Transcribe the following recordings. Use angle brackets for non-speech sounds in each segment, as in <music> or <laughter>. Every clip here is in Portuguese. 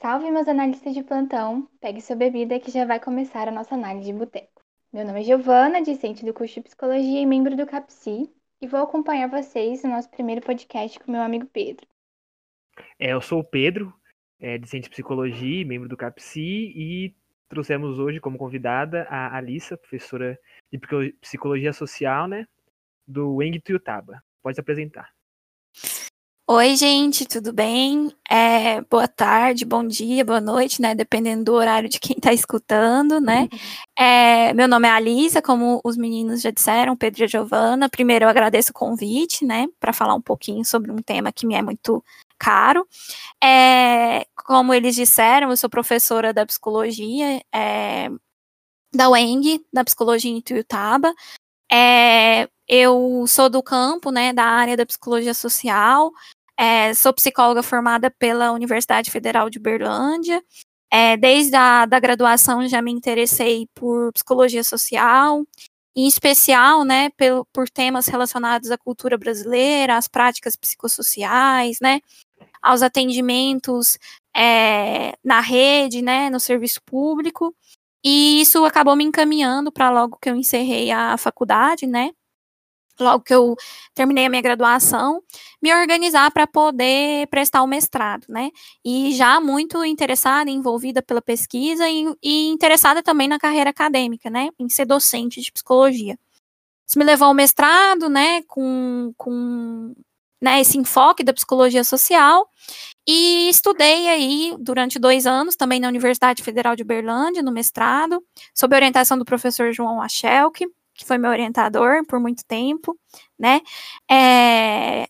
Salve, meus analistas de plantão! Pegue sua bebida que já vai começar a nossa análise de boteco. Meu nome é Giovana, discente do curso de Psicologia e membro do CAPSI, e vou acompanhar vocês no nosso primeiro podcast com meu amigo Pedro. É, eu sou o Pedro, é, discente de Psicologia e membro do CAPSI, e trouxemos hoje como convidada a Alissa, professora de Psicologia Social, né, do Weng Tuiutaba. Pode se apresentar. Oi, gente, tudo bem? É, boa tarde, bom dia, boa noite, né? Dependendo do horário de quem está escutando, né? É, meu nome é Alisa, como os meninos já disseram, Pedro e a Giovana. Primeiro, eu agradeço o convite, né? Para falar um pouquinho sobre um tema que me é muito caro. É, como eles disseram, eu sou professora da psicologia é, da UENG, da psicologia em Tuiutaba. É, eu sou do campo, né, da área da psicologia social, é, sou psicóloga formada pela Universidade Federal de Berlândia. É, desde a da graduação já me interessei por psicologia social, em especial, né, por, por temas relacionados à cultura brasileira, às práticas psicossociais, né, aos atendimentos é, na rede, né, no serviço público. E isso acabou me encaminhando para logo que eu encerrei a faculdade, né, logo que eu terminei a minha graduação, me organizar para poder prestar o mestrado, né? E já muito interessada, envolvida pela pesquisa e, e, interessada também na carreira acadêmica, né? Em ser docente de psicologia. Isso me levou ao mestrado, né? Com, com né, esse enfoque da psicologia social e estudei aí durante dois anos também na Universidade Federal de Berlândia, no mestrado, sob orientação do professor João Achelke que foi meu orientador por muito tempo, né? É,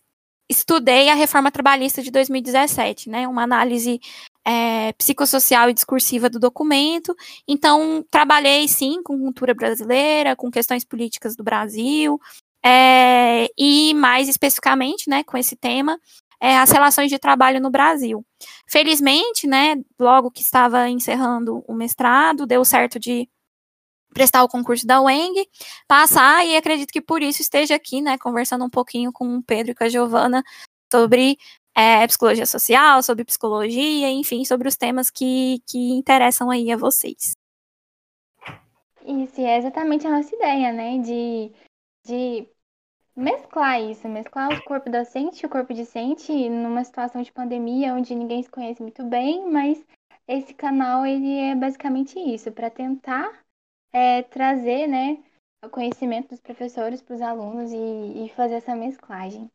estudei a reforma trabalhista de 2017, né? Uma análise é, psicossocial e discursiva do documento. Então, trabalhei sim com cultura brasileira, com questões políticas do Brasil, é, e mais especificamente, né, com esse tema, é, as relações de trabalho no Brasil. Felizmente, né, logo que estava encerrando o mestrado, deu certo de prestar o concurso da UENG, passar, e acredito que por isso esteja aqui, né, conversando um pouquinho com o Pedro e com a Giovana sobre é, psicologia social, sobre psicologia, enfim, sobre os temas que, que interessam aí a vocês. Isso, é exatamente a nossa ideia, né, de, de mesclar isso, mesclar o corpo docente e o corpo discente numa situação de pandemia onde ninguém se conhece muito bem, mas esse canal ele é basicamente isso, para tentar é, trazer né, o conhecimento dos professores para os alunos e, e, fazer essa mesclagem.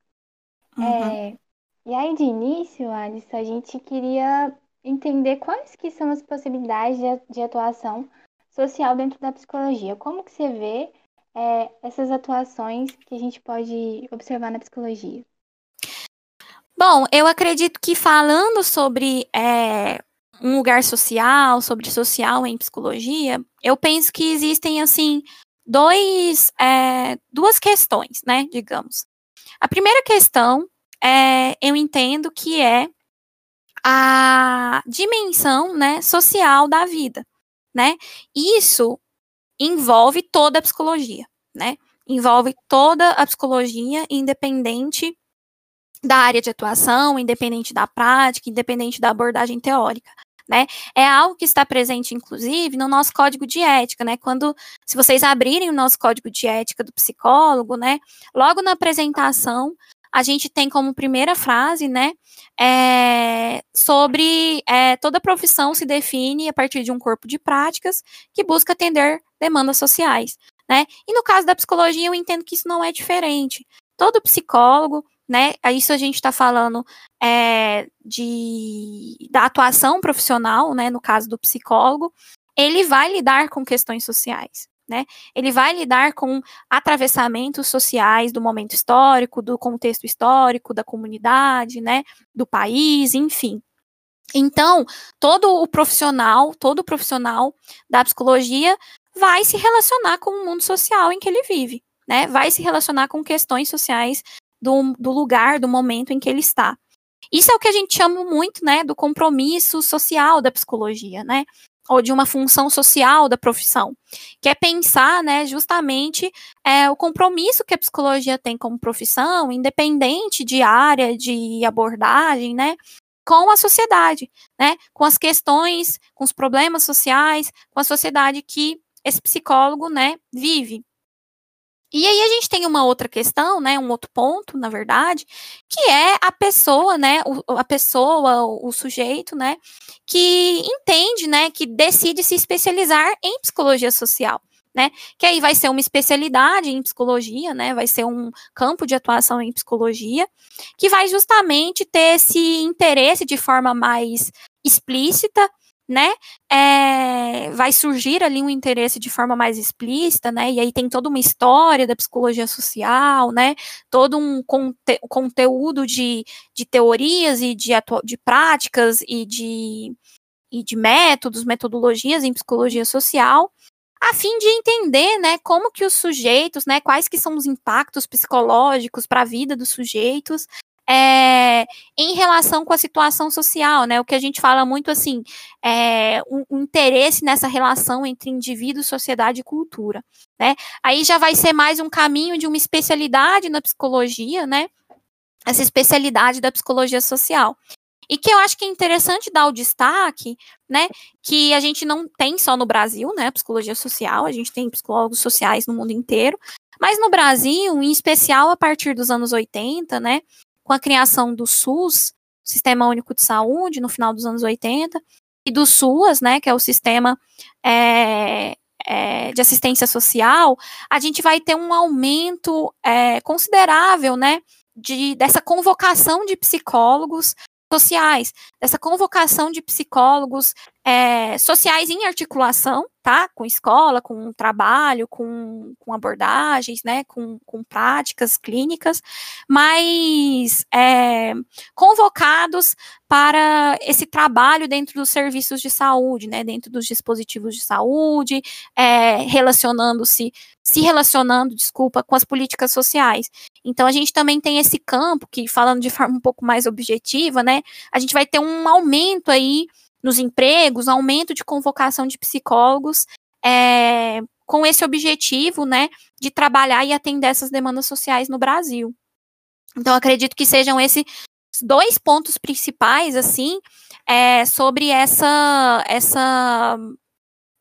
Uhum. É, e aí, de início, Alice, a gente queria entender quais que são as possibilidades de, de atuação social dentro da psicologia. Como que você vê é, essas atuações que a gente pode observar na psicologia? Bom, eu acredito que falando sobre é, um lugar social, sobre social em psicologia, eu penso que existem, assim, dois, é, duas questões, né, digamos. A primeira questão, é, eu entendo que é a dimensão, né, social da vida, né? Isso envolve toda a psicologia, né? Envolve toda a psicologia, independente da área de atuação, independente da prática, independente da abordagem teórica né? É algo que está presente, inclusive, no nosso código de ética, né? Quando, se vocês abrirem o nosso código de ética do psicólogo, né? Logo na apresentação, a gente tem como primeira frase, né, é, sobre é, toda profissão se define a partir de um corpo de práticas que busca atender demandas sociais, né? E no caso da psicologia, eu entendo que isso não é diferente. Todo psicólogo, né? Isso a gente está falando é, de, da atuação profissional, né? No caso do psicólogo, ele vai lidar com questões sociais. Né? Ele vai lidar com atravessamentos sociais do momento histórico, do contexto histórico, da comunidade, né, do país, enfim. Então, todo o profissional, todo profissional da psicologia vai se relacionar com o mundo social em que ele vive, né? Vai se relacionar com questões sociais do, do lugar, do momento em que ele está. Isso é o que a gente chama muito, né, do compromisso social da psicologia, né? Ou de uma função social da profissão, que é pensar, né, justamente é, o compromisso que a psicologia tem como profissão, independente de área, de abordagem, né? com a sociedade, né? Com as questões, com os problemas sociais, com a sociedade que esse psicólogo, né, vive. E aí a gente tem uma outra questão, né, um outro ponto, na verdade, que é a pessoa, né, o, a pessoa, o, o, sujeito, né, que entende, né, que decide se especializar em psicologia social, né, que aí vai ser uma especialidade em psicologia, né, vai ser um campo de atuação em psicologia, que vai justamente ter esse interesse de forma mais explícita né, é, vai surgir ali um interesse de forma mais explícita, né, e aí tem toda uma história da psicologia social, né, todo um conte conteúdo de, de teorias e de, de práticas e de, e de métodos, metodologias em psicologia social, a fim de entender, né, como que os sujeitos, né, quais que são os impactos psicológicos para a vida dos sujeitos, é, em relação com a situação social, né? O que a gente fala muito assim, é, um, um interesse nessa relação entre indivíduo, sociedade e cultura, né? Aí já vai ser mais um caminho de uma especialidade na psicologia, né? Essa especialidade da psicologia social. E que eu acho que é interessante dar o destaque, né, que a gente não tem só no Brasil, né, psicologia social, a gente tem psicólogos sociais no mundo inteiro, mas no Brasil, em especial a partir dos anos 80, né, com a criação do SUS, Sistema Único de Saúde, no final dos anos 80, e do SUAS, né, que é o Sistema é, é, de Assistência Social, a gente vai ter um aumento é, considerável, né, de, dessa convocação de psicólogos sociais, dessa convocação de psicólogos é, sociais em articulação, tá? Com escola, com trabalho, com, com abordagens, né? Com, com práticas clínicas, mas é, convocados para esse trabalho dentro dos serviços de saúde, né? Dentro dos dispositivos de saúde, é, relacionando-se, se relacionando, desculpa, com as políticas sociais. Então a gente também tem esse campo que, falando de forma um pouco mais objetiva, né? A gente vai ter um aumento aí nos empregos, aumento de convocação de psicólogos, é, com esse objetivo, né, de trabalhar e atender essas demandas sociais no Brasil. Então, acredito que sejam esses dois pontos principais, assim, é, sobre essa, essa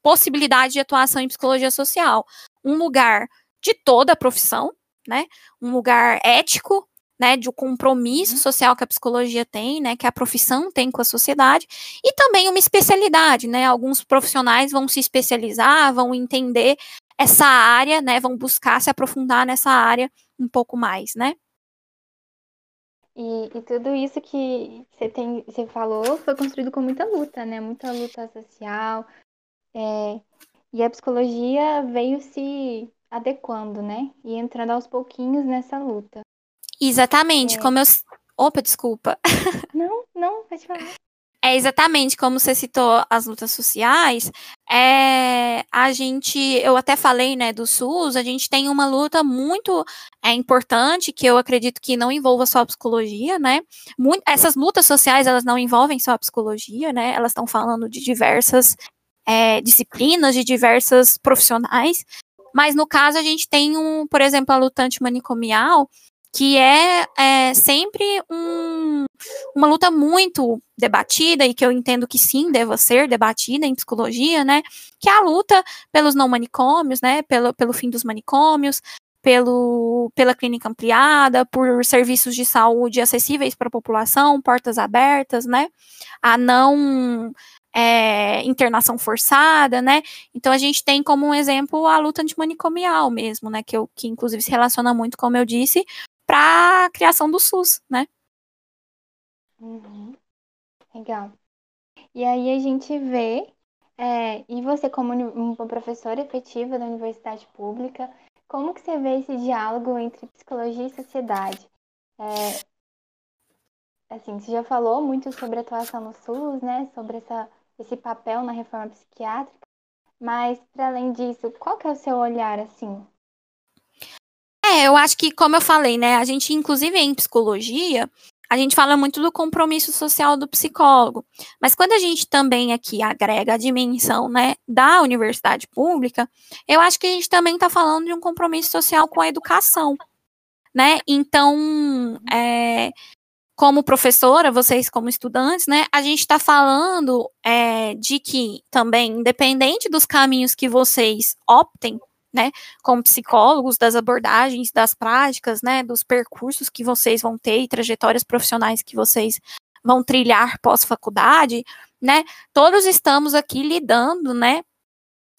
possibilidade de atuação em psicologia social. Um lugar de toda a profissão, né, um lugar ético, né, de um compromisso uhum. social que a psicologia tem, né, que a profissão tem com a sociedade, e também uma especialidade, né, alguns profissionais vão se especializar, vão entender essa área, né, vão buscar se aprofundar nessa área um pouco mais, né. E, e tudo isso que você tem, você falou, foi construído com muita luta, né, muita luta social, é, e a psicologia veio se adequando, né, e entrando aos pouquinhos nessa luta. Exatamente, é. como eu. Opa, desculpa. <laughs> Não, não, pode falar. É exatamente como você citou as lutas sociais. É, a gente, eu até falei, né, do SUS. A gente tem uma luta muito é, importante que eu acredito que não envolva só a psicologia, né? Muito, essas lutas sociais elas não envolvem só a psicologia, né? Elas estão falando de diversas é, disciplinas, de diversas profissionais. Mas no caso a gente tem um, por exemplo, a lutante manicomial que é, é sempre um, uma luta muito debatida e que eu entendo que sim deva ser debatida em psicologia, né? Que é a luta pelos não manicômios, né? Pelo, pelo fim dos manicômios, pelo, pela clínica ampliada, por serviços de saúde acessíveis para a população, portas abertas, né? A não é, internação forçada, né? Então a gente tem como um exemplo a luta antimanicomial mesmo, né? Que, eu, que inclusive se relaciona muito, como eu disse, para a criação do SUS, né? Uhum. Legal. E aí a gente vê, é, e você como uma professora efetiva da universidade pública, como que você vê esse diálogo entre psicologia e sociedade? É, assim, você já falou muito sobre a atuação no SUS, né? Sobre essa, esse papel na reforma psiquiátrica, mas para além disso, qual que é o seu olhar assim é, eu acho que, como eu falei, né, a gente, inclusive em psicologia, a gente fala muito do compromisso social do psicólogo, mas quando a gente também aqui agrega a dimensão, né, da universidade pública, eu acho que a gente também está falando de um compromisso social com a educação, né, então, é, como professora, vocês como estudantes, né, a gente está falando é, de que também, independente dos caminhos que vocês optem, né, como psicólogos, das abordagens, das práticas, né, dos percursos que vocês vão ter e trajetórias profissionais que vocês vão trilhar pós-faculdade, né, todos estamos aqui lidando, né,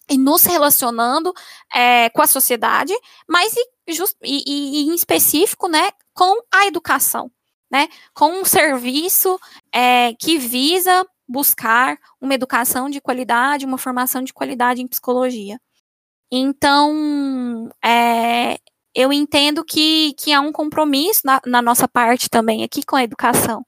e nos relacionando é, com a sociedade, mas e, just, e, e, em específico, né, com a educação, né, com um serviço é, que visa buscar uma educação de qualidade, uma formação de qualidade em psicologia. Então, é, eu entendo que, que há um compromisso na, na, nossa parte também aqui com a educação,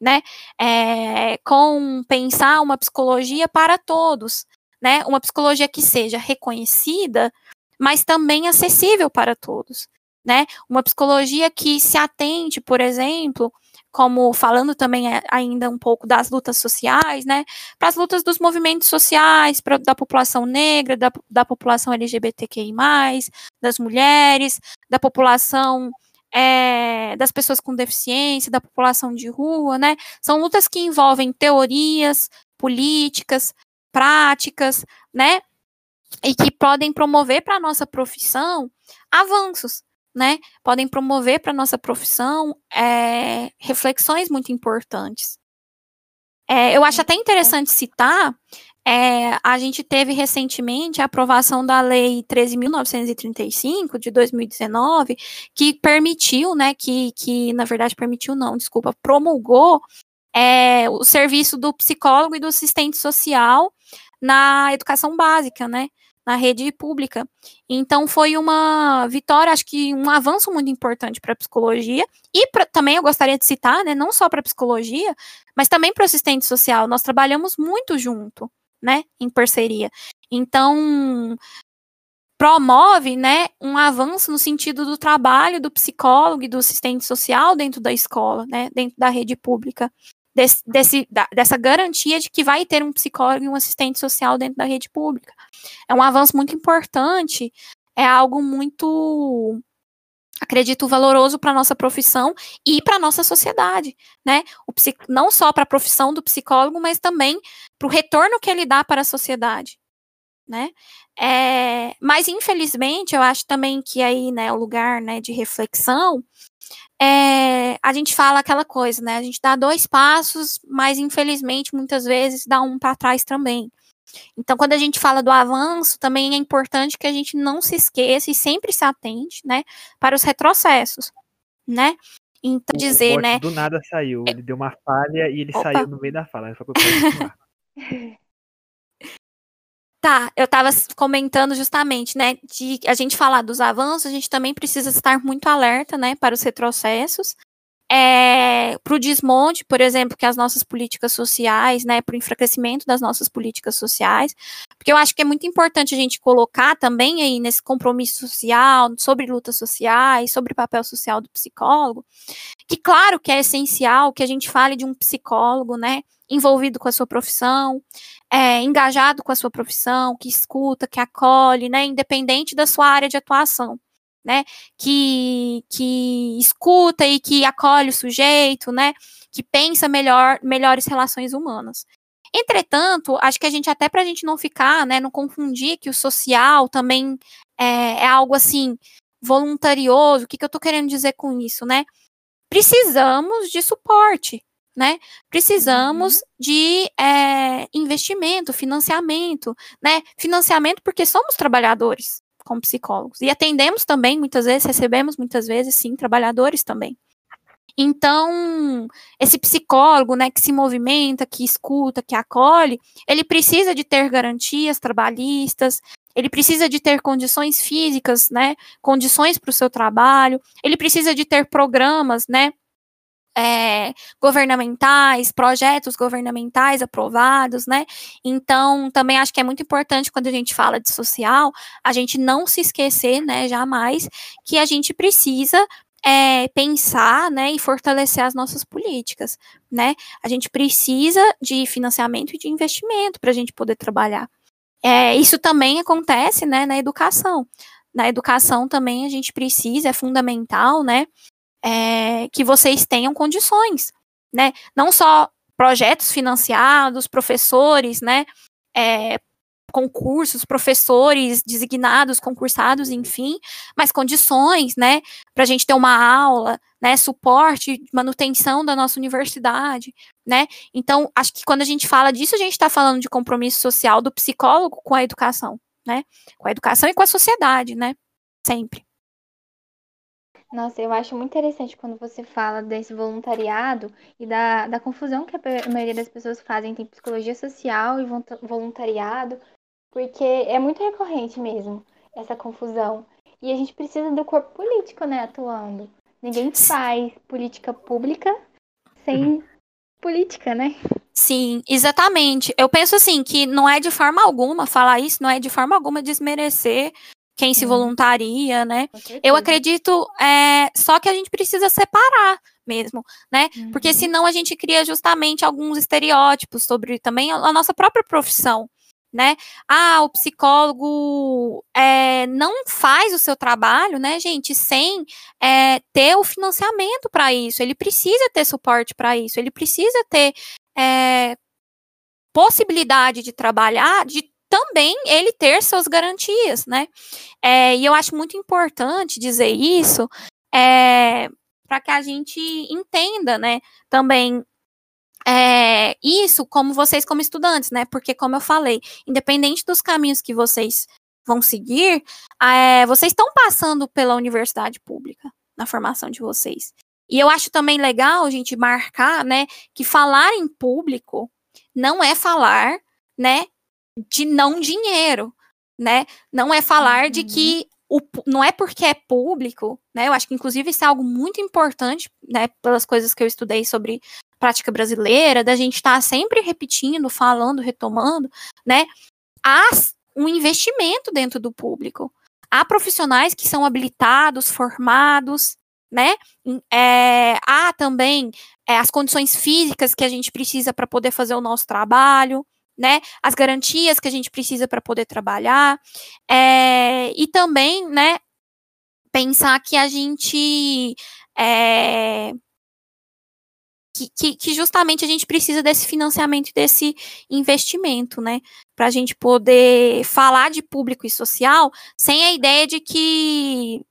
né, é, com pensar uma psicologia para todos, né, uma psicologia que seja reconhecida, mas também acessível para todos, né? Uma psicologia que se atente, por exemplo, como falando também ainda um pouco das lutas sociais, né? Para as lutas dos movimentos sociais, pra, da população negra, da, da população LGBTQI, das mulheres, da população é, das pessoas com deficiência, da população de rua, né? São lutas que envolvem teorias, políticas, práticas, né? E que podem promover para a nossa profissão avanços, né? Podem promover para a nossa profissão é, reflexões muito importantes. É, eu acho até interessante citar, é, a gente teve recentemente a aprovação da Lei 13.935 de 2019, que permitiu, né, que, que na verdade permitiu não, desculpa, promulgou é, o serviço do psicólogo e do assistente social na educação básica, né? Na rede pública. Então foi uma vitória, acho que um avanço muito importante para a psicologia e pra, também eu gostaria de citar, né? Não só para a psicologia, mas também para o assistente social. Nós trabalhamos muito junto, né? Em parceria. Então promove, né, um avanço no sentido do trabalho do psicólogo e do assistente social dentro da escola, né, dentro da rede pública desse, desse, da, dessa garantia de que vai ter um psicólogo e um assistente social dentro da rede pública. É um avanço muito importante, é algo muito acredito valoroso para nossa profissão e para nossa sociedade, né? O não só para a profissão do psicólogo, mas também para o retorno que ele dá para a sociedade, né? É, mas infelizmente eu acho também que aí, né, o lugar, né, de reflexão é, a gente fala aquela coisa, né? A gente dá dois passos, mas infelizmente muitas vezes dá um para trás também. Então, quando a gente fala do avanço, também é importante que a gente não se esqueça e sempre se atente, né, para os retrocessos, né? Então, dizer, né? Do nada saiu, ele deu uma falha e ele Opa. saiu no meio da fala. Só <laughs> Tá, eu estava comentando justamente, né, de a gente falar dos avanços, a gente também precisa estar muito alerta, né, para os retrocessos, é, para o desmonte, por exemplo, que as nossas políticas sociais, né, para o enfraquecimento das nossas políticas sociais, porque eu acho que é muito importante a gente colocar também aí nesse compromisso social, sobre lutas sociais, sobre o papel social do psicólogo, que claro que é essencial que a gente fale de um psicólogo, né, envolvido com a sua profissão, é, engajado com a sua profissão, que escuta, que acolhe, né, independente da sua área de atuação, né, que, que escuta e que acolhe o sujeito, né, que pensa melhor, melhores relações humanas. Entretanto, acho que a gente, até para a gente não ficar, né, não confundir que o social também é, é algo assim, voluntarioso, o que, que eu estou querendo dizer com isso, né? Precisamos de suporte, né? Precisamos uhum. de é, investimento, financiamento, né? Financiamento porque somos trabalhadores como psicólogos e atendemos também muitas vezes, recebemos muitas vezes, sim, trabalhadores também. Então, esse psicólogo, né, que se movimenta, que escuta, que acolhe, ele precisa de ter garantias trabalhistas, ele precisa de ter condições físicas, né, condições para o seu trabalho, ele precisa de ter programas, né, é, governamentais, projetos governamentais aprovados, né? Então, também acho que é muito importante quando a gente fala de social, a gente não se esquecer, né, jamais, que a gente precisa é, pensar, né, e fortalecer as nossas políticas, né? A gente precisa de financiamento e de investimento para a gente poder trabalhar. É, isso também acontece, né, na educação. Na educação também a gente precisa, é fundamental, né, é, que vocês tenham condições, né? Não só projetos financiados, professores, né? É, concursos, professores designados, concursados, enfim, mas condições, né, para a gente ter uma aula, né, suporte, manutenção da nossa universidade, né. Então, acho que quando a gente fala disso, a gente está falando de compromisso social do psicólogo com a educação, né, com a educação e com a sociedade, né, sempre. Nossa, eu acho muito interessante quando você fala desse voluntariado e da, da confusão que a maioria das pessoas fazem entre psicologia social e voluntariado, porque é muito recorrente mesmo essa confusão. E a gente precisa do corpo político, né, atuando. Ninguém faz política pública sem uhum. política, né? Sim, exatamente. Eu penso assim que não é de forma alguma falar isso, não é de forma alguma desmerecer quem se voluntaria, né? Eu acredito é, só que a gente precisa separar mesmo, né? Uhum. Porque senão a gente cria justamente alguns estereótipos sobre também a nossa própria profissão, né? Ah, o psicólogo é, não faz o seu trabalho, né, gente, sem é, ter o financiamento para isso. Ele precisa ter suporte para isso. Ele precisa ter é, possibilidade de trabalhar, de também ele ter suas garantias, né? É, e eu acho muito importante dizer isso é, para que a gente entenda, né? Também é, isso como vocês como estudantes, né? Porque como eu falei, independente dos caminhos que vocês vão seguir, é, vocês estão passando pela universidade pública na formação de vocês. E eu acho também legal a gente marcar, né, que falar em público não é falar, né, de não dinheiro, né? Não é falar uhum. de que o, não é porque é público, né? Eu acho que inclusive isso é algo muito importante, né, pelas coisas que eu estudei sobre prática brasileira, da gente estar tá sempre repetindo, falando, retomando, né? Há um investimento dentro do público. Há profissionais que são habilitados, formados, né? É, há também é, as condições físicas que a gente precisa para poder fazer o nosso trabalho, né? As garantias que a gente precisa para poder trabalhar. É, e também, né? Pensar que a gente. É, que, que, que, justamente a gente precisa desse financiamento e desse investimento, né? Para a gente poder falar de público e social sem a ideia de que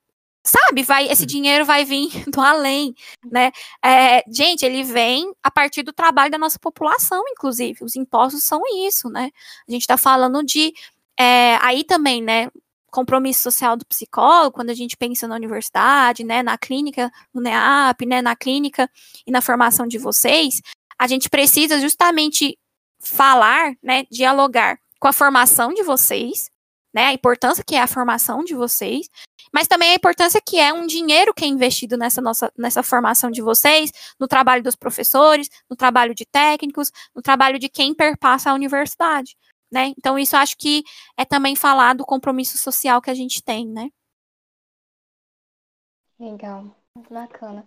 sabe, vai, esse dinheiro vai vir <laughs> do além, né? É, gente, ele vem a partir do trabalho da nossa população, inclusive. Os impostos são isso, né? A gente está falando de é, aí também, né? Compromisso social do psicólogo, quando a gente pensa na universidade, né, na clínica, no NEAP, né, na clínica e na formação de vocês, a gente precisa justamente falar, né, dialogar com a formação de vocês, né, a importância que é a formação de vocês, mas também a importância que é um dinheiro que é investido nessa nossa nessa formação de vocês, no trabalho dos professores, no trabalho de técnicos, no trabalho de quem perpassa a universidade, né? Então isso acho que é também falar do compromisso social que a gente tem, né? Legal, muito bacana.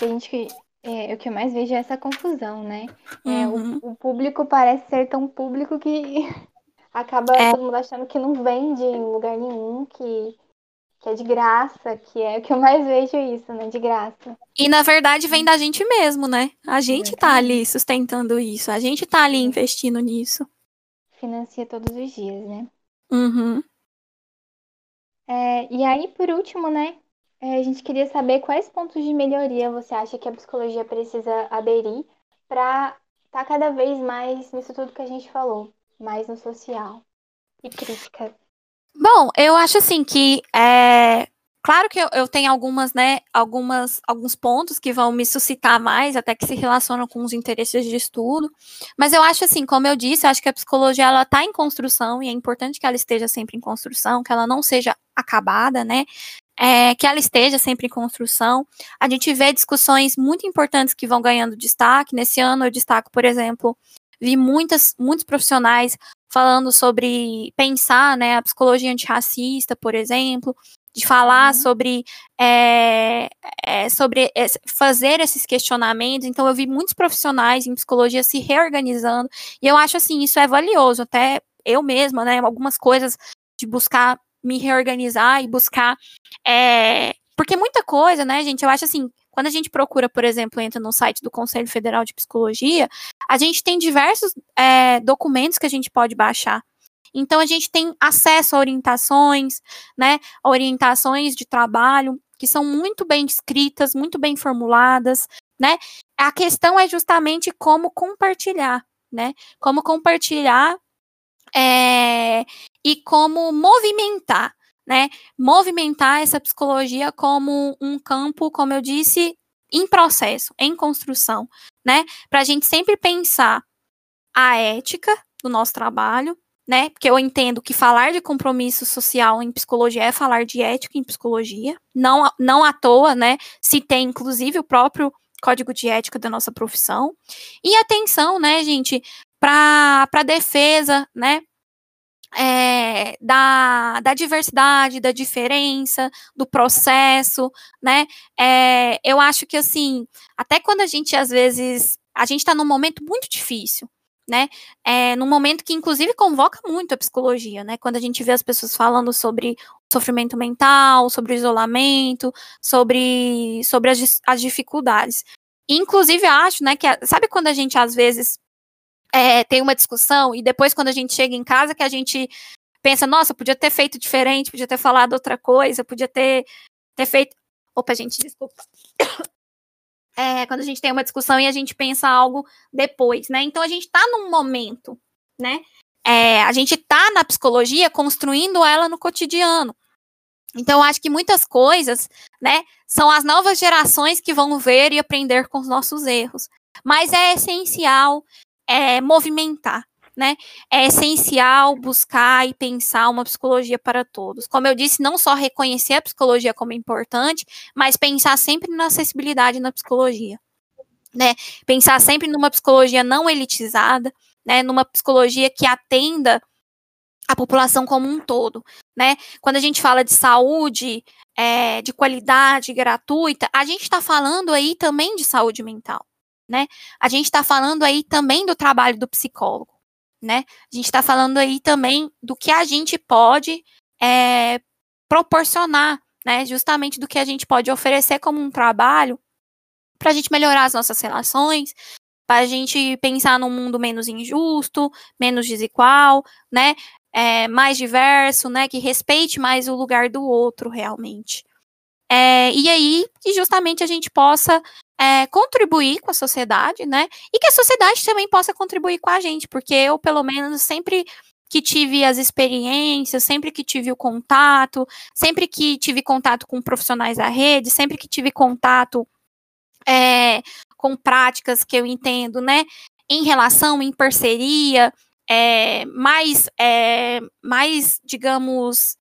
A gente é, o que eu mais vejo é essa confusão, né? É, uhum. o, o, público parece ser tão público que <laughs> acaba é. todo mundo achando que não vende em lugar nenhum, que, que é de graça, que é o que eu mais vejo isso, né? De graça. E na verdade vem da gente mesmo, né? A gente é tá ali sustentando isso, a gente tá ali investindo nisso. Financia todos os dias, né? Uhum. É, e aí, por último, né? É, a gente queria saber quais pontos de melhoria você acha que a psicologia precisa aderir para estar tá cada vez mais nisso tudo que a gente falou mais no social e crítica? Bom, eu acho assim que é, Claro que eu, eu, tenho algumas, né, algumas, alguns pontos que vão me suscitar mais, até que se relacionam com os interesses de estudo, mas eu acho assim, como eu disse, eu acho que a psicologia, ela está em construção, e é importante que ela esteja sempre em construção, que ela não seja acabada, né, é, que ela esteja sempre em construção. A gente vê discussões muito importantes que vão ganhando destaque, nesse ano eu destaco, por exemplo, vi muitas, muitos profissionais falando sobre pensar né, a psicologia antirracista, por exemplo, de falar uhum. sobre, é, é, sobre fazer esses questionamentos. Então, eu vi muitos profissionais em psicologia se reorganizando, e eu acho assim, isso é valioso, até eu mesma, né? Algumas coisas de buscar me reorganizar e buscar. É, porque muita coisa, né, gente? Eu acho assim, Quando a gente procura, por exemplo, entra no site do Conselho Federal de Psicologia, a gente tem diversos é, documentos que a gente pode baixar. Então, a gente tem acesso a orientações, né? Orientações de trabalho que são muito bem descritas, muito bem formuladas, né? A questão é justamente como compartilhar, né? Como compartilhar é, e como movimentar, né? Movimentar essa psicologia como um campo, como eu disse, em processo, em construção, né? Para a gente sempre pensar a ética do nosso trabalho, né? Porque eu entendo que falar de compromisso social em psicologia é falar de ética em psicologia, não, não à toa, né? Se tem, inclusive, o próprio código de ética da nossa profissão. E atenção, né, gente, para a defesa, né? É, da, da diversidade, da diferença, do processo, né? É, eu acho que assim, até quando a gente às vezes a gente está num momento muito difícil, né? É, num momento que, inclusive, convoca muito a psicologia, né? Quando a gente vê as pessoas falando sobre sofrimento mental, sobre o isolamento, sobre, sobre as, as dificuldades. Inclusive, acho, né, que sabe quando a gente às vezes é, tem uma discussão e depois, quando a gente chega em casa, que a gente pensa, nossa, podia ter feito diferente, podia ter falado outra coisa, podia ter, ter feito. Opa, gente, desculpa <coughs> é, quando a gente tem uma discussão e a gente pensa algo depois, né? Então a gente está num momento, né? É, a gente está na psicologia construindo ela no cotidiano. Então, acho que muitas coisas, né, são as novas gerações que vão ver e aprender com os nossos erros. Mas é essencial é, movimentar, né? É essencial buscar e pensar uma psicologia para todos. Como eu disse, não só reconhecer a psicologia como importante, mas pensar sempre na acessibilidade na psicologia. Né? Pensar sempre numa psicologia não elitizada, né? Numa psicologia que atenda a população como um todo, né? Quando a gente fala de saúde, é, de qualidade gratuita, a gente está falando aí também de saúde mental, né? A gente está falando aí também do trabalho do psicólogo né? A gente está falando aí também do que a gente pode é, proporcionar, né? Justamente do que a gente pode oferecer como um trabalho para a gente melhorar as nossas relações, para a gente pensar num mundo menos injusto, menos desigual, né? É, mais diverso, né? Que respeite mais o lugar do outro realmente. É, e aí, que justamente a gente possa é, contribuir com a sociedade, né? E que a sociedade também possa contribuir com a gente, porque eu, pelo menos, sempre que tive as experiências, sempre que tive o contato, sempre que tive contato com profissionais da rede, sempre que tive contato é, com práticas que eu entendo, né? Em relação, em parceria, é, mais, é, mais, digamos,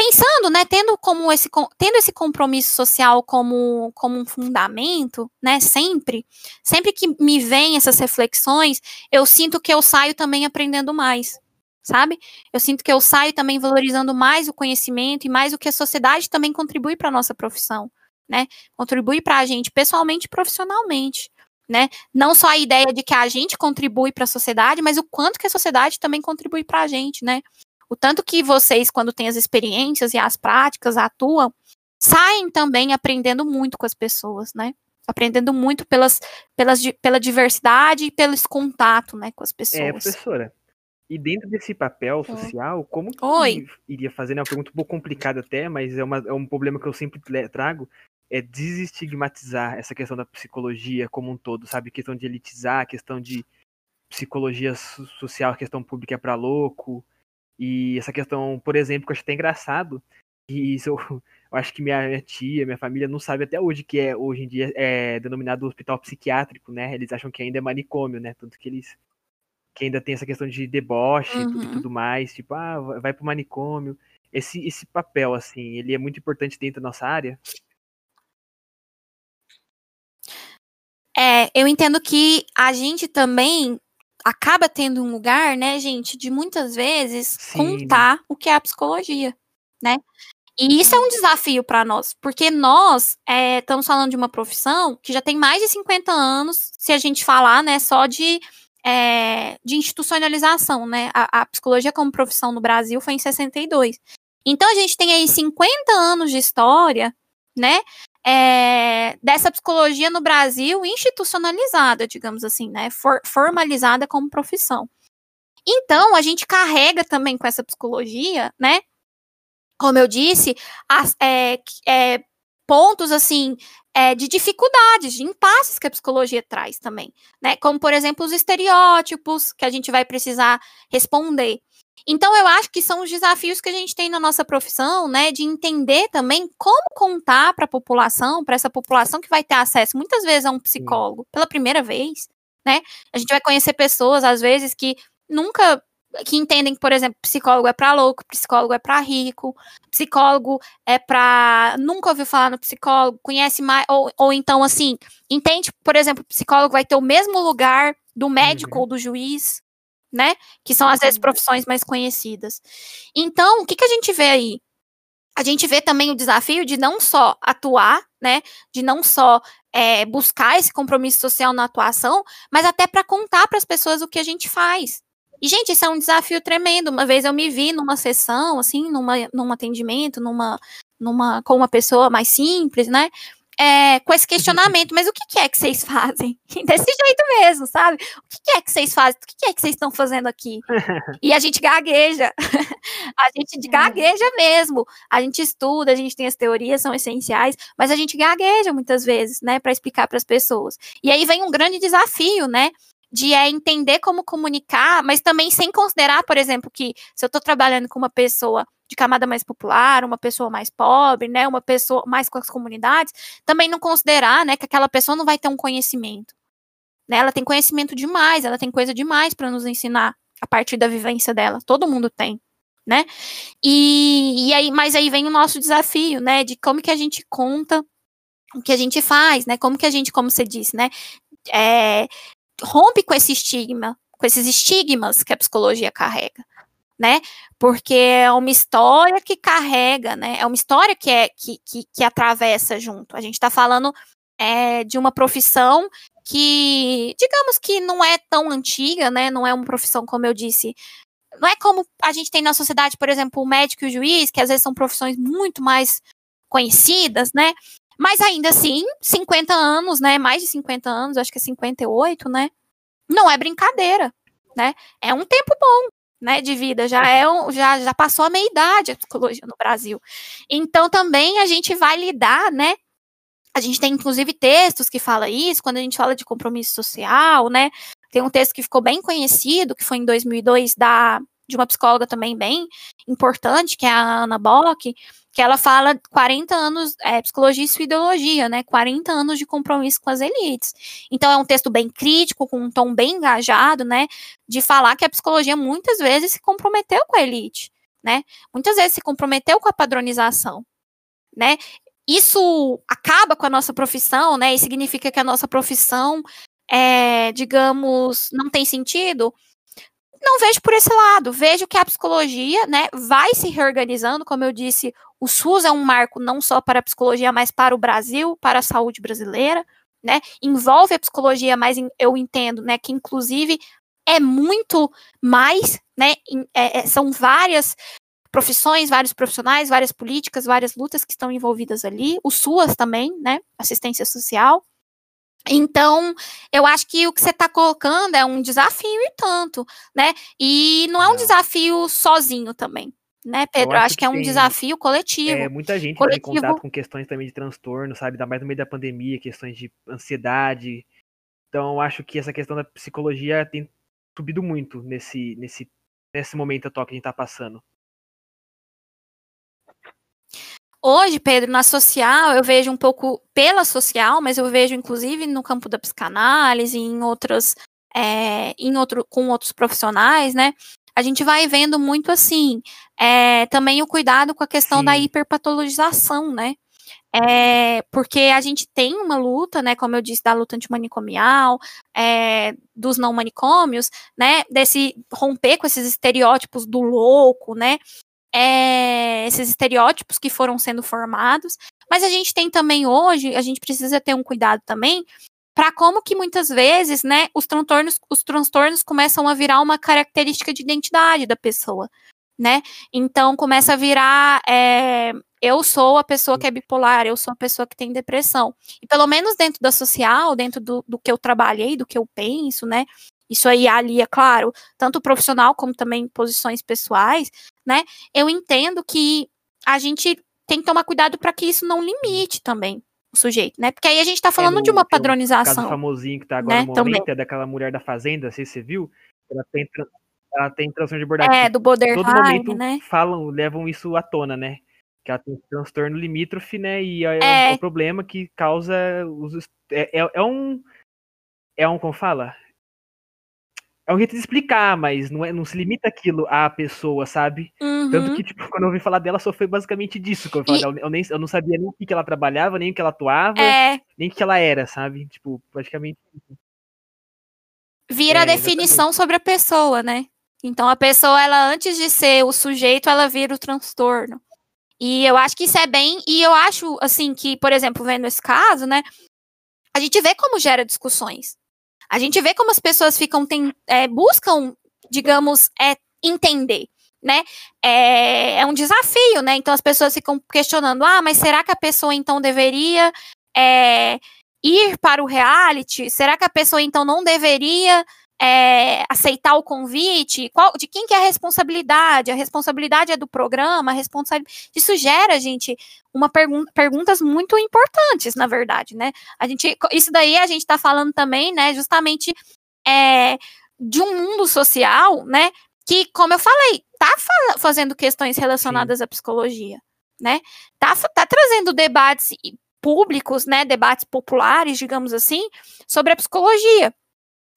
pensando, né, tendo como esse tendo esse compromisso social como como um fundamento, né, sempre, sempre que me vêm essas reflexões, eu sinto que eu saio também aprendendo mais, sabe? Eu sinto que eu saio também valorizando mais o conhecimento e mais o que a sociedade também contribui para nossa profissão, né? Contribui para a gente pessoalmente e profissionalmente. Né? Não só a ideia de que a gente contribui para a sociedade, mas o quanto que a sociedade também contribui para a gente, né? O tanto que vocês, quando têm as experiências e as práticas, atuam, saem também aprendendo muito com as pessoas, né? Aprendendo muito pelas, pelas, pela diversidade e pelo contato, né, com as é, pessoas. É, professora. E dentro desse papel social, como que Oi. iria fazer? Né? É uma pergunta um pouco complicada até, mas é, uma, é um problema que eu sempre trago, é desestigmatizar essa questão da psicologia como um todo, sabe? Questão de elitizar, questão de psicologia social, questão pública é para louco, e essa questão, por exemplo, que eu acho até engraçado, e isso eu, eu acho que minha, minha, tia, minha família não sabe até hoje que é hoje em dia é denominado hospital psiquiátrico, né? Eles acham que ainda é manicômio, né? Tanto que eles que ainda tem essa questão de deboche uhum. e tudo mais, tipo, ah, vai pro manicômio. Esse esse papel assim, ele é muito importante dentro da nossa área. É, eu entendo que a gente também acaba tendo um lugar, né, gente, de muitas vezes Sim. contar o que é a psicologia, né? E isso é um desafio para nós, porque nós é, estamos falando de uma profissão que já tem mais de 50 anos, se a gente falar, né, só de, é, de institucionalização, né? A, a, psicologia como profissão no Brasil foi em 62. Então a gente tem aí 50 anos de história, né? É, dessa psicologia no Brasil institucionalizada, digamos assim, né? For, formalizada como profissão. Então, a gente carrega também com essa psicologia, né? Como eu disse, as, é, é, pontos assim é, de dificuldades, de impasses que a psicologia traz também, né? Como, por exemplo, os estereótipos que a gente vai precisar responder. Então, eu acho que são os desafios que a gente tem na nossa profissão, né, de entender também como contar para a população, para essa população que vai ter acesso muitas vezes a um psicólogo pela primeira vez, né? A gente vai conhecer pessoas, às vezes, que nunca que entendem que, por exemplo, psicólogo é para louco, psicólogo é para rico, psicólogo é para nunca ouviu falar no psicólogo, conhece mais ou, ou então assim, entende, por exemplo, psicólogo vai ter o mesmo lugar do médico uhum. ou do juiz, né? Que são, às vezes, uhum. profissões mais conhecidas. Então, o que, que a gente vê aí? A gente vê também o desafio de não só atuar, né? De não só é, buscar esse compromisso social na atuação, mas até para contar para as pessoas o que a gente faz. E, gente, isso é um desafio tremendo. Uma vez eu me vi numa sessão, assim, numa, num atendimento, numa, numa, com uma pessoa mais simples, né? É, com esse questionamento, mas o que, que, é que vocês fazem? <laughs> Desse jeito mesmo, sabe? O que, que é que vocês fazem? O que, que, é que vocês estão fazendo aqui? <laughs> E a gente gagueja. <laughs> a gente é. gagueja mesmo. A gente estuda, a gente tem as teorias, são essenciais, mas a gente gagueja muitas vezes, né, para explicar para as pessoas. E aí vem um grande desafio, né? de é entender como comunicar, mas também sem considerar, por exemplo, que se eu estou trabalhando com uma pessoa de camada mais popular, uma pessoa mais pobre, né, uma pessoa mais com as comunidades, também não considerar, né, que aquela pessoa não vai ter um conhecimento. Né, ela tem conhecimento demais, ela tem coisa demais para nos ensinar a partir da vivência dela. Todo mundo tem, né? E, e aí, mas aí vem o nosso desafio, né, de como que a gente conta o que a gente faz, né? Como que a gente, como você disse, né, é, rompe com esse estigma, com esses estigmas que a psicologia carrega né? Porque é uma história que carrega, né? É uma história que é que, que, que atravessa junto. A gente está falando é, de uma profissão que, digamos que não é tão antiga, né? Não é uma profissão, como eu disse, não é como a gente tem na sociedade, por exemplo, o médico e o juiz, que às vezes são profissões muito mais conhecidas, né? Mas ainda assim, 50 anos, né? Mais de 50 anos, acho que é 58, né? Não é brincadeira, né? É um tempo bom, né, de vida, já é um, já, já passou a meia idade a psicologia no Brasil. Então também a gente vai lidar, né? A gente tem inclusive textos que fala isso, quando a gente fala de compromisso social, né? Tem um texto que ficou bem conhecido, que foi em 2002 da de uma psicóloga também bem importante, que é a Ana Bock, que ela fala 40 anos, é, psicologia e sua ideologia, né? 40 anos de compromisso com as elites. Então é um texto bem crítico, com um tom bem engajado, né? De falar que a psicologia muitas vezes se comprometeu com a elite, né? Muitas vezes se comprometeu com a padronização, né? Isso acaba com a nossa profissão, né? E significa que a nossa profissão, é, digamos, não tem sentido não vejo por esse lado. Vejo que a psicologia, né, vai se reorganizando. Como eu disse, o SUS é um marco não só para a psicologia, mas para o Brasil, para a saúde brasileira, né? Envolve a psicologia, mas eu entendo, né, que inclusive é muito mais, né? É, é, são várias profissões, vários profissionais, várias políticas, várias lutas que estão envolvidas ali. O SUAS também, né? Assistência social. Então, eu acho que o que você está colocando é um desafio e tanto, né? E não é um é. desafio sozinho também, né, Pedro? Eu acho, acho que, é um desafio coletivo. É, muita gente coletivo. tem contato com questões também de transtorno, sabe? Ainda mais no meio da pandemia, questões de ansiedade. Então, eu acho que essa questão da psicologia tem subido muito nesse, nesse, nesse momento atual que a gente está passando. Hoje, Pedro, na social, eu vejo um pouco pela social, mas eu vejo inclusive no campo da psicanálise, em outras, é, em outro, com outros profissionais, né? A gente vai vendo muito assim, é, também o cuidado com a questão Sim. da hiperpatologização, né? É, porque a gente tem uma luta, né, como eu disse, da luta antimanicomial, é, dos não manicômios, né, desse romper com esses estereótipos do louco, né, é, esses estereótipos que foram sendo formados, mas a gente tem também hoje, a gente precisa ter um cuidado também para como que muitas vezes, né, os transtornos, os transtornos começam a virar uma característica de identidade da pessoa, né? Então começa a virar é, eu sou a pessoa que é bipolar, eu sou a pessoa que tem depressão. E pelo menos dentro da social, dentro do, do que eu trabalhei, do que eu penso, né? Isso aí ali é claro, tanto profissional como também posições pessoais, né? Eu entendo que a gente tem que tomar cuidado para que isso não limite também o sujeito, né? Porque aí a gente tá falando é no, de uma padronização. O caso famosinho que tá agora né? no momento também. é daquela mulher da fazenda, se você viu, ela tem ela tem transtorno de borderline. É, do borderline, Todo momento né? falam, levam isso à tona, né? Que ela tem transtorno limítrofe, né? E é, é. um problema que causa os. É, é, é, um. É um, como fala? É um jeito de explicar, mas não, é, não se limita aquilo à pessoa, sabe? Uhum. Tanto que, tipo, quando eu ouvi falar dela, só foi basicamente disso eu. E... Eu, nem, eu não sabia nem o que, que ela trabalhava, nem o que ela atuava, é... nem o que ela era, sabe? Tipo, praticamente. Vira é, a definição exatamente. sobre a pessoa, né? Então a pessoa, ela antes de ser o sujeito, ela vira o transtorno. E eu acho que isso é bem, e eu acho assim que, por exemplo, vendo esse caso, né, a gente vê como gera discussões. A gente vê como as pessoas ficam tem, é, buscam, digamos, é, entender, né? É, é, um desafio, né? Então as pessoas ficam questionando, ah, mas será que a pessoa então deveria é, ir para o reality? Será que a pessoa então não deveria é, aceitar o convite? Qual, de quem que é a responsabilidade? A responsabilidade é do programa? A responsabilidade... Isso gera, gente, uma pergun perguntas muito importantes, na verdade, né? A gente, isso daí a gente está falando também, né, justamente é, de um mundo social, né, que, como eu falei, tá fa fazendo questões relacionadas Sim. à psicologia, né? Tá, tá trazendo debates públicos, né, debates populares, digamos assim, sobre a psicologia.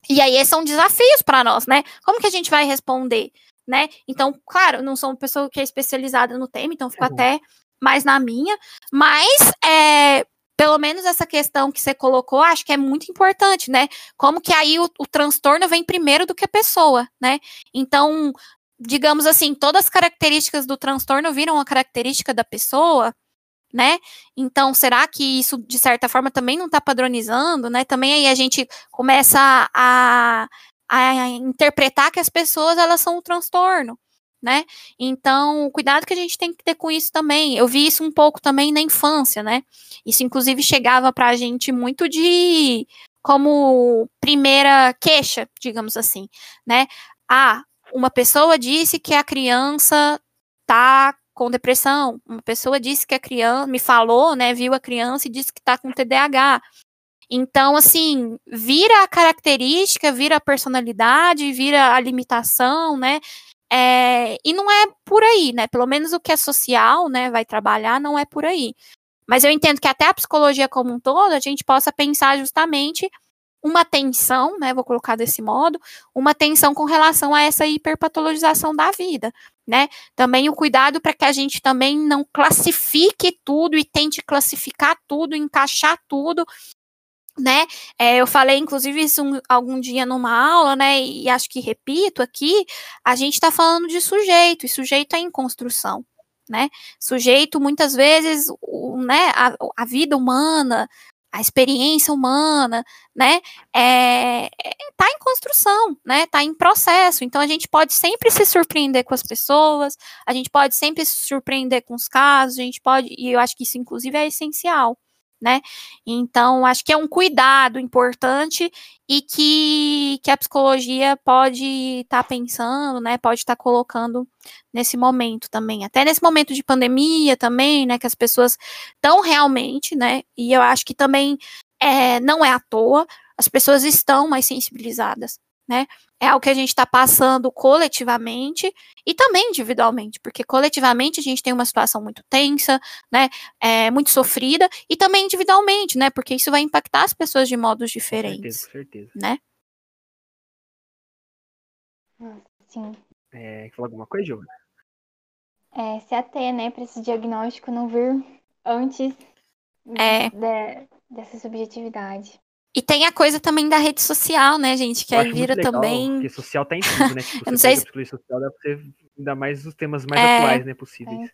E aí, esses são desafios para nós, né? Como que a gente vai responder, né? Então, claro, não sou uma pessoa que é especializada no tema, então fico uhum. até mais na minha, mas é, pelo menos essa questão que você colocou, acho que é muito importante, né? Como que aí o, o transtorno vem primeiro do que a pessoa, né? Então, digamos assim, todas as características do transtorno viram a característica da pessoa, né? Então, será que isso, de certa forma, também não está padronizando, né? Também aí a gente começa a, a interpretar que as pessoas, elas são o transtorno, né? Então, cuidado que a gente tem que ter com isso também. Eu vi isso um pouco também na infância, né? Isso, inclusive, chegava para a gente muito de como primeira queixa, digamos assim, né? Ah, uma pessoa disse que a criança tá com depressão. Uma pessoa disse que a criança, me falou, né, viu a criança e disse que está com TDAH. Então, assim, vira a característica, vira a personalidade, vira a limitação, né? É, e não é por aí, né? Pelo menos o que é social, né, vai trabalhar, não é por aí. Mas eu entendo que até a psicologia como um todo, a gente possa pensar justamente uma tensão, né, vou colocar desse modo, uma tensão com relação a essa hiperpatologização da vida, né? Também o cuidado para que a gente também não classifique tudo e tente classificar tudo, encaixar tudo, né? É, eu falei, inclusive, isso um, algum dia numa aula, né? E acho que repito aqui, a gente está falando de sujeito, e sujeito é em construção. Né? Sujeito, muitas vezes, o, né, a, a vida humana, a experiência humana, né, é, é, tá em construção, né, tá em processo. Então a gente pode sempre se surpreender com as pessoas, a gente pode sempre se surpreender com os casos, a gente pode, e eu acho que isso inclusive é essencial, né? Então, acho que é um cuidado importante e que, que a psicologia pode estar tá pensando, né? Pode estar tá colocando nesse momento também. Até nesse momento de pandemia também, né? Que as pessoas estão realmente, né? E eu acho que também é, não é à toa, as pessoas estão mais sensibilizadas, né? É algo que a gente está passando coletivamente e também individualmente, porque coletivamente a gente tem uma situação muito tensa, né? É, muito sofrida, e também individualmente, né? Porque isso vai impactar as pessoas de modos diferentes. Com certeza, certeza. Né? Sim. É, quer falar alguma coisa, Giovana? É, se ater, né, para esse diagnóstico não vir antes é. de, dessa subjetividade. E tem a coisa também da rede social, né, gente? Que aí vira legal, também. Porque social tá em tudo, né? <laughs> Tipo, eu não sei se... social dá pra ser ainda mais os temas mais é... atuais, né, possíveis.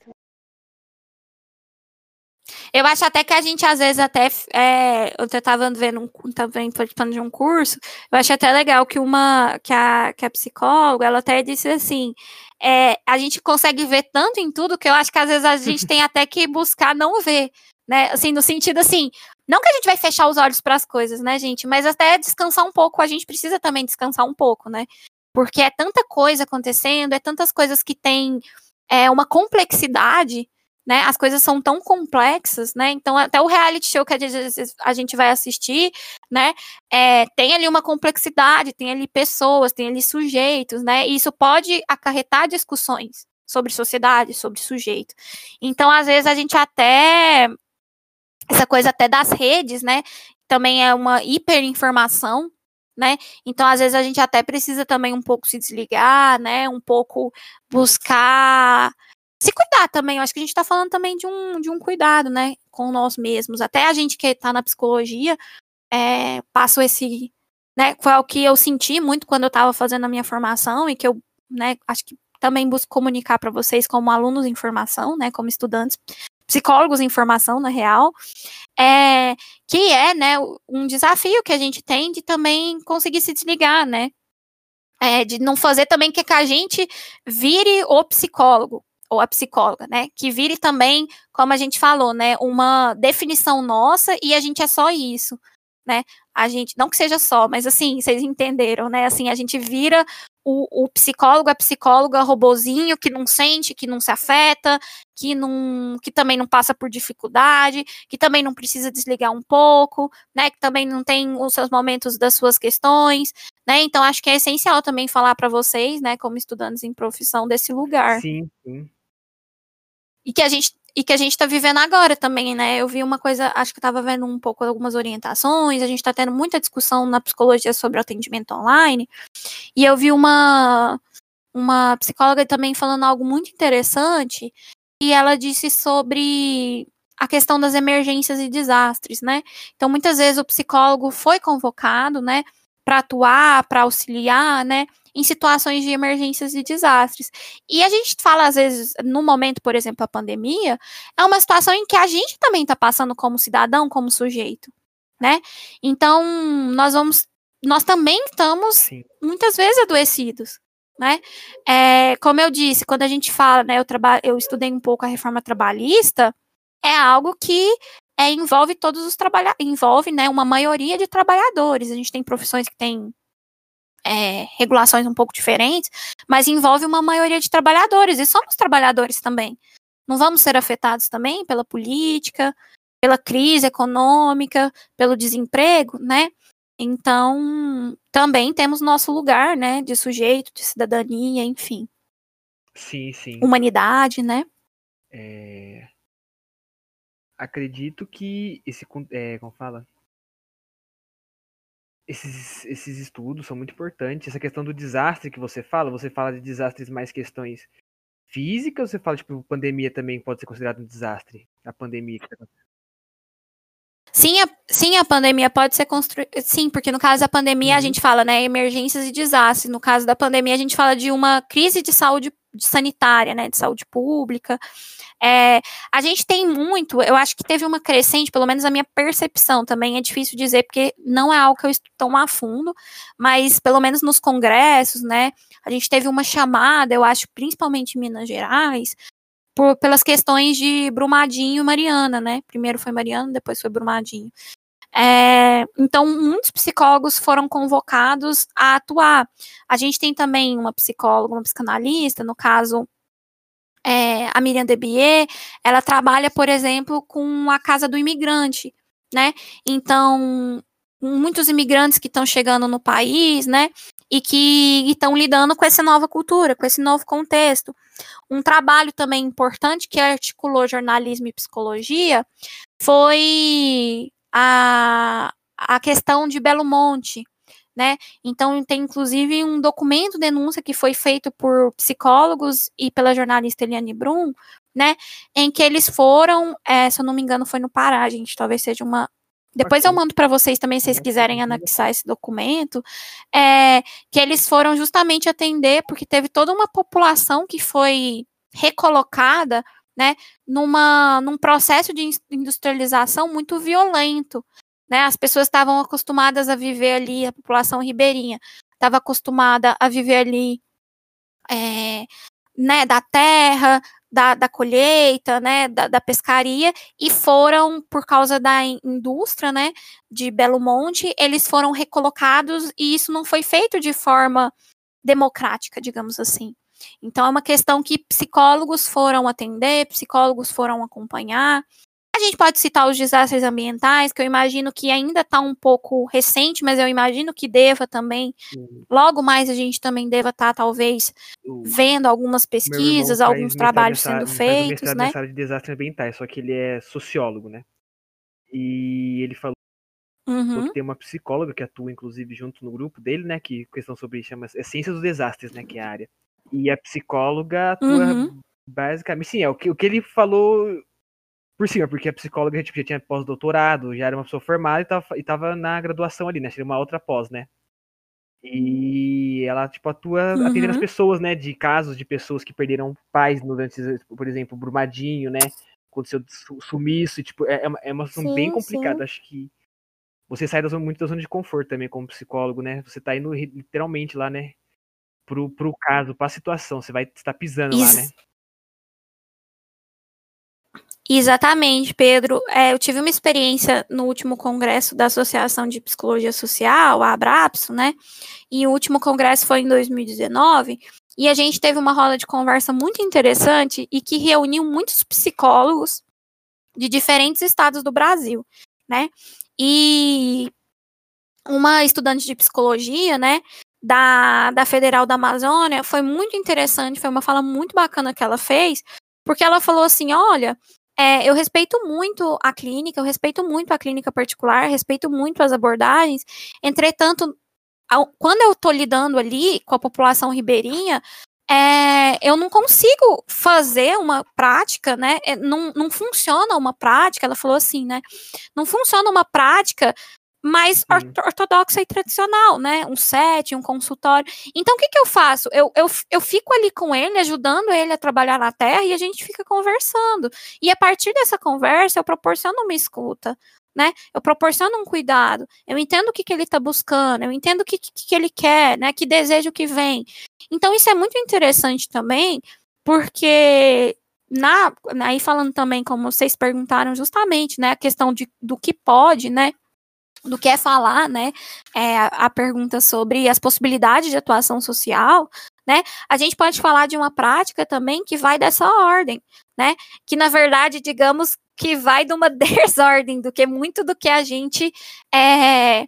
É, Eu acho até que a gente, às vezes, até. É, eu estava vendo um, também participando de um curso, eu achei até legal que uma. que a, que a psicóloga, ela até disse assim. É, a gente consegue ver tanto em tudo que eu acho que às vezes a gente <laughs> tem até que buscar não ver, né? Assim, no sentido assim, não que a gente vai fechar os olhos para as coisas, né, gente? Mas até descansar um pouco, a gente precisa também descansar um pouco, né? Porque é tanta coisa acontecendo, é tantas coisas que tem é, uma complexidade né? As coisas são tão complexas, né? Então, até o reality show que a gente vai assistir, né? É, tem ali uma complexidade, tem ali pessoas, tem ali sujeitos, né? E isso pode acarretar discussões sobre sociedade, sobre sujeito. Então, às vezes, a gente até. Essa coisa até das redes, né? Também é uma hiperinformação, né? Então, às vezes, a gente até precisa também um pouco se desligar, né? Um pouco buscar se cuidar também. Eu acho que a gente está falando também de um, de um cuidado, né, com nós mesmos. Até a gente que está na psicologia é, passa esse, né, foi o que eu senti muito quando eu estava fazendo a minha formação e que eu, né, acho que também busco comunicar para vocês como alunos em formação, né, como estudantes, psicólogos em formação, na real, é, que é, né, um desafio que a gente tem de também conseguir se desligar, né, é, de não fazer também que a gente vire o psicólogo, ou a psicóloga, né? Que vire também, como a gente falou, né? Uma definição nossa e a gente é só isso, né? A gente, não que seja só, mas assim, vocês entenderam, né? Assim, a gente vira o, o psicólogo, a psicóloga robozinho que não sente, que não se afeta, que, não, que também não passa por dificuldade, que também não precisa desligar um pouco, né? Que também não tem os seus momentos das suas questões, né? Então acho que é essencial também falar para vocês, né, como estudantes em profissão desse lugar. Sim, sim e que a gente e que a gente está vivendo agora também, né? Eu vi uma coisa, acho que estava vendo um pouco algumas orientações, a gente está tendo muita discussão na psicologia sobre atendimento online, e eu vi uma, uma psicóloga também falando algo muito interessante, e ela disse sobre a questão das emergências e desastres, né? Então, muitas vezes o psicólogo foi convocado, né, para atuar, para auxiliar, né, em situações de emergências e desastres. E a gente fala, às vezes, no momento, por exemplo, a pandemia, é uma situação em que a gente também está passando como cidadão, como sujeito, né? Então, nós vamos, nós também estamos Sim. muitas vezes adoecidos. Né? É, como eu disse, quando a gente fala, né, eu, eu estudei um pouco a reforma trabalhista, é algo que é, envolve todos os trabalhadores, envolve né, uma maioria de trabalhadores. A gente tem profissões que têm é, regulações um pouco diferentes, mas envolve uma maioria de trabalhadores, e somos trabalhadores também. Não vamos ser afetados também pela política, pela crise econômica, pelo desemprego, né? Então, também temos nosso lugar, né, de sujeito, de cidadania, enfim. Sim, sim. Humanidade, né? É... Acredito que esse, é, como fala, esses, esses estudos são muito importantes. Essa questão do desastre que você fala, você fala de desastres mais questões físicas, você fala, tipo, pandemia também pode ser considerado um desastre? A pandemia que tá Sim, a, sim, a pandemia pode ser construída. Sim, porque no caso da pandemia uhum. a gente fala, né, emergências e desastres. No caso da pandemia, a gente fala de uma crise de saúde sanitária, né, de saúde pública. É, a gente tem muito, eu acho que teve uma crescente, pelo menos a minha percepção também, é difícil dizer, porque não é algo que eu estudo tão a fundo, mas pelo menos nos congressos, né, a gente teve uma chamada, eu acho, principalmente em Minas Gerais, por, pelas questões de Brumadinho e Mariana, né, primeiro foi Mariana, depois foi Brumadinho. É, então, muitos psicólogos foram convocados a atuar. A gente tem também uma psicóloga, uma psicanalista, no caso, é, a Miriam Debier, ela trabalha, por exemplo, com a Casa do Imigrante, né? Então, muitos imigrantes que estão chegando no país, né? E que estão lidando com essa nova cultura, com esse novo contexto. Um trabalho também importante que articulou jornalismo e psicologia foi a, a questão de Belo Monte, né? Então tem inclusive um documento denúncia que foi feito por psicólogos e pela jornalista Eliane Brum, né? Em que eles foram, é, se eu não me engano, foi no Pará, gente. Talvez seja uma. Depois eu mando para vocês também, se vocês quiserem anexar esse documento, é, que eles foram justamente atender, porque teve toda uma população que foi recolocada né, numa, num processo de industrialização muito violento. Né? As pessoas estavam acostumadas a viver ali, a população ribeirinha estava acostumada a viver ali é, né, da terra, da, da colheita, né, da, da, pescaria, e foram, por causa da indústria, né, de Belo Monte, eles foram recolocados, e isso não foi feito de forma democrática, digamos assim. Então, é uma questão que psicólogos foram atender, psicólogos foram acompanhar, a gente pode citar os desastres ambientais, que eu imagino que ainda está um pouco recente, mas eu imagino que deva também, uhum. logo mais a gente também deva estar, tá, talvez, uhum. vendo algumas pesquisas, alguns trabalhos sendo feitos, né? de desastres ambientais, só que ele é sociólogo, né? E ele falou uhum. que tem uma psicóloga que atua, inclusive, junto no grupo dele, né? Que questão sobre chama é ciência dos desastres, né? Que é a área. E a psicóloga atua uhum. basicamente, sim, é o que, o que ele falou por cima, porque a psicóloga tipo, já tinha pós-doutorado, já era uma pessoa formada e tava, e tava na graduação ali, né? Seria uma outra pós, né? E ela, tipo, atua uhum. atendendo as pessoas, né? De casos de pessoas que perderam pais durante, por exemplo, Brumadinho, né? Aconteceu sumiço, e, tipo, é, é uma situação bem complicada. Acho que você sai da zona, muito da zona de conforto também como psicólogo, né? Você tá indo literalmente lá, né? Pro, pro caso, pra situação. Você vai estar tá pisando Isso. lá, né? Exatamente, Pedro. É, eu tive uma experiência no último congresso da Associação de Psicologia Social, a Abrapso, né? E o último congresso foi em 2019. E a gente teve uma roda de conversa muito interessante e que reuniu muitos psicólogos de diferentes estados do Brasil, né? E uma estudante de psicologia, né, da, da Federal da Amazônia, foi muito interessante, foi uma fala muito bacana que ela fez, porque ela falou assim: olha, é, eu respeito muito a clínica, eu respeito muito a clínica particular, respeito muito as abordagens. Entretanto, ao, quando eu estou lidando ali com a população ribeirinha, é, eu não consigo fazer uma prática, né? É, não, não funciona uma prática, ela falou assim, né? Não funciona uma prática mais ortodoxa e tradicional, né? Um set, um consultório. Então, o que, que eu faço? Eu, eu, eu fico ali com ele, ajudando ele a trabalhar na terra e a gente fica conversando. E a partir dessa conversa, eu proporciono uma escuta. Né? Eu proporciono um cuidado, eu entendo o que, que ele está buscando, eu entendo o que, que, que ele quer, né? Que desejo que vem. Então, isso é muito interessante também, porque na, aí falando também, como vocês perguntaram justamente, né, a questão de, do que pode, né, do que é falar, né, é, a pergunta sobre as possibilidades de atuação social, né, a gente pode falar de uma prática também que vai dessa ordem, né, que na verdade, digamos, que vai de uma <laughs> desordem, do que muito do que a gente, é,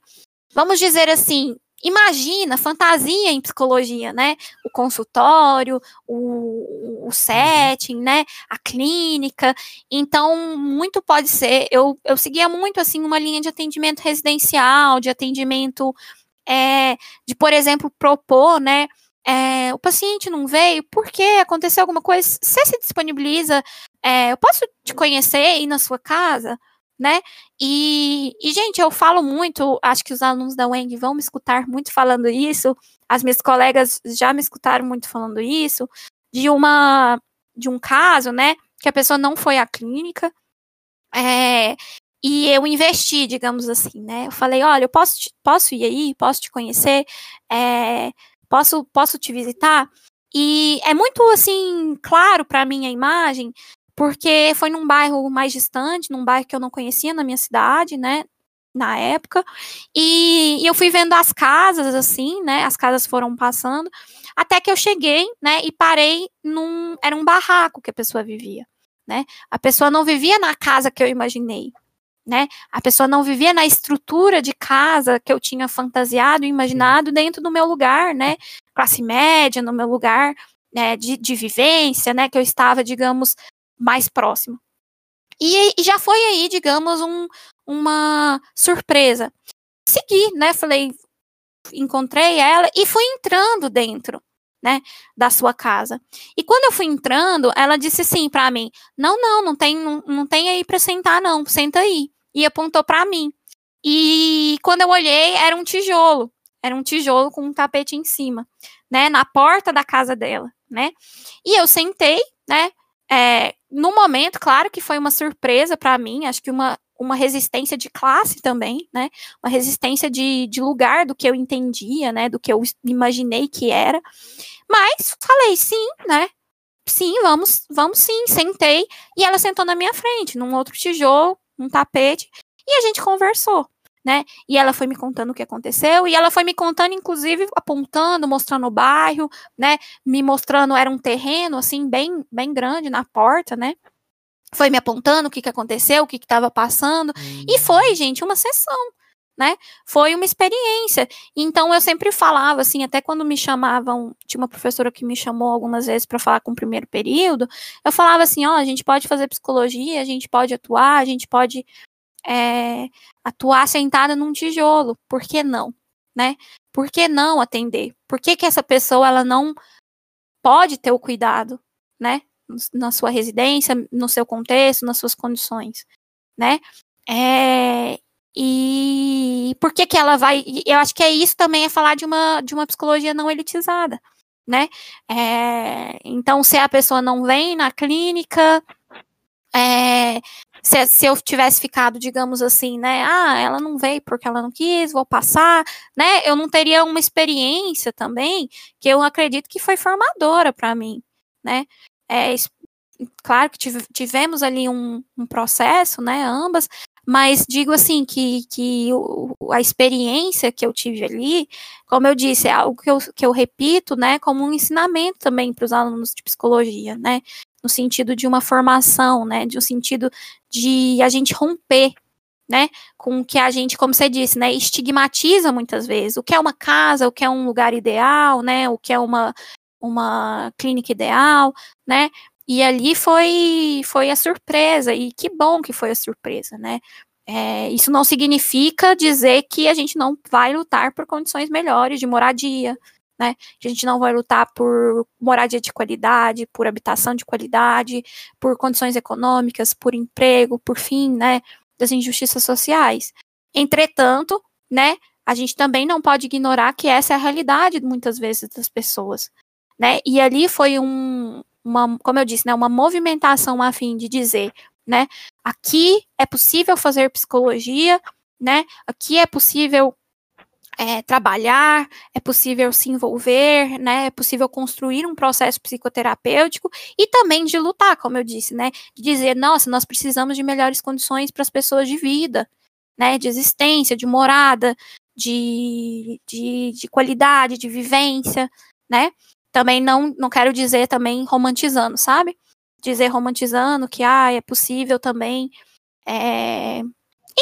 vamos dizer assim, imagina, fantasia em psicologia, né? O consultório, o, o uhum. setting, né? A clínica. Então, muito pode ser. Eu, eu seguia muito, assim, uma linha de atendimento residencial, de atendimento, é, de, por exemplo, propor, né? É, o paciente não veio, por que aconteceu alguma coisa? Você se disponibiliza, é, eu posso te conhecer aí na sua casa? Né? E, e, gente, eu falo muito, acho que os alunos da UENG vão me escutar muito falando isso, as minhas colegas já me escutaram muito falando isso, de uma de um caso, né, que a pessoa não foi à clínica, é, e eu investi, digamos assim, né? Eu falei, olha, eu posso, te, posso ir aí, posso te conhecer, é, posso, posso te visitar. E é muito assim claro para mim a imagem porque foi num bairro mais distante, num bairro que eu não conhecia na minha cidade, né? Na época, e, e eu fui vendo as casas, assim, né? As casas foram passando, até que eu cheguei, né? E parei num. Era um barraco que a pessoa vivia, né? A pessoa não vivia na casa que eu imaginei, né? A pessoa não vivia na estrutura de casa que eu tinha fantasiado e imaginado dentro do meu lugar, né? Classe média, no meu lugar né, de, de vivência, né? Que eu estava, digamos, mais próximo. E, e já foi aí, digamos, um, uma surpresa. Segui, né? Falei, encontrei ela e fui entrando dentro, né, da sua casa. E quando eu fui entrando, ela disse assim para mim: "Não, não, não tem, não, não tem aí para sentar não, senta aí". E apontou para mim. E quando eu olhei, era um tijolo, era um tijolo com um tapete em cima, né, na porta da casa dela, né? E eu sentei, né? É, no momento, claro que foi uma surpresa para mim, acho que uma, uma resistência de classe também, né? Uma resistência de, de lugar do que eu entendia, né? Do que eu imaginei que era. Mas falei sim, né? Sim, vamos, vamos sim. Sentei e ela sentou na minha frente, num outro tijolo, um tapete, e a gente conversou né? E ela foi me contando o que aconteceu, e ela foi me contando, inclusive, apontando, mostrando o bairro, né? Me mostrando, era um terreno, assim, bem, bem grande na porta, né? Foi me apontando o que, que aconteceu, o que estava passando. Hum. E foi, gente, uma sessão, né? Foi uma experiência. Então eu sempre falava assim, até quando me chamavam, tinha uma professora que me chamou algumas vezes para falar com o primeiro período, eu falava assim, ó, a gente pode fazer psicologia, a gente pode atuar, a gente pode é, atuar sentada num tijolo. Por que não? Né? Por que não atender? Por que, que essa pessoa ela não pode ter o cuidado, né? Na sua residência, no seu contexto, nas suas condições, né? É, e por que que ela vai? Eu acho que é isso também é falar de uma de uma psicologia não elitizada, né? É, então, se a pessoa não vem na clínica, é, se, se, eu tivesse ficado, digamos assim, né? Ah, ela não veio porque ela não quis, vou passar, né? Eu não teria uma experiência também que eu acredito que foi formadora para mim, né? É, claro que tivemos ali um, um, processo, né? Ambas, mas digo assim que, que o, a experiência que eu tive ali, como eu disse, é algo que eu, que eu repito, né? Como um ensinamento também para os alunos de psicologia, né? No sentido de uma formação, né, de um sentido de a gente romper, né, com o que a gente, como você disse, né, estigmatiza muitas vezes, o que é uma casa, o que é um lugar ideal, né, o que é uma, uma clínica ideal, né, e ali foi, foi a surpresa, e que bom que foi a surpresa, né, é, isso não significa dizer que a gente não vai lutar por condições melhores de moradia, né? A gente não vai lutar por moradia de qualidade, por habitação de qualidade, por condições econômicas, por emprego, por fim, né, das injustiças sociais. Entretanto, né, a gente também não pode ignorar que essa é a realidade muitas vezes das pessoas, né? E ali foi um, uma, como eu disse, né, uma movimentação a fim de dizer, né, aqui é possível fazer psicologia, né? Aqui é possível é, trabalhar, é possível se envolver, né? É possível construir um processo psicoterapêutico e também de lutar, como eu disse, né? De dizer, nossa, nós precisamos de melhores condições para as pessoas de vida, né? De existência, de morada, de, de, de qualidade, de vivência, né? Também não, não quero dizer também romantizando, sabe? Dizer romantizando que ah, é possível também. É...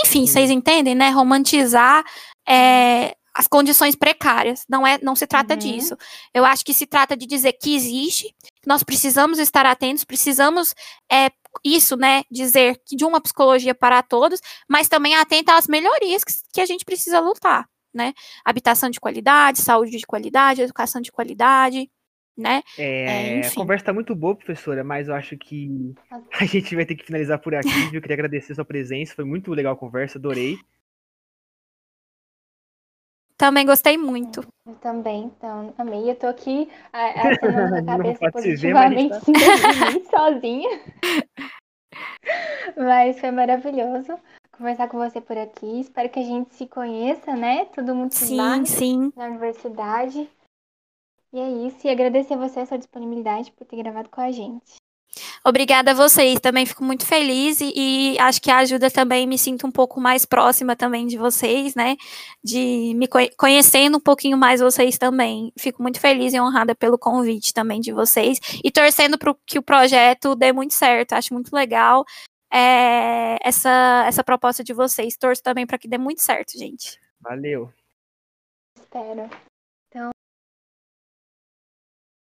Enfim, vocês entendem, né? Romantizar é, as condições precárias. Não é, não se trata uhum. disso. Eu acho que se trata de dizer que existe, nós precisamos estar atentos, precisamos é, isso, né, dizer que de uma psicologia para todos, mas também atenta às melhorias que, que a gente precisa lutar, né? Habitação de qualidade, saúde de qualidade, educação de qualidade, né? É, é, a conversa tá muito boa, professora, mas eu acho que <laughs> a gente vai ter que finalizar por aqui. Eu queria agradecer a sua presença, foi muito legal a conversa, adorei. Também gostei muito. Eu também, então, amei. Eu tô aqui acenando a <laughs> cabeça positivamente <laughs> ver, tá... sozinha. Mas foi maravilhoso conversar com você por aqui. Espero que a gente se conheça, né? Todo mundo se sim, sim. na universidade. E é isso. E agradecer a você a sua disponibilidade por ter gravado com a gente. Obrigada a vocês, também fico muito feliz e, e, acho que ajuda também, me sinto um pouco mais próxima também de vocês, né? De me conhecendo um pouquinho mais vocês também. Fico muito feliz e honrada pelo convite também de vocês e torcendo para que o projeto dê muito certo. Acho muito legal é, essa, essa proposta de vocês. Torço também para que dê muito certo, gente. Valeu. Espero.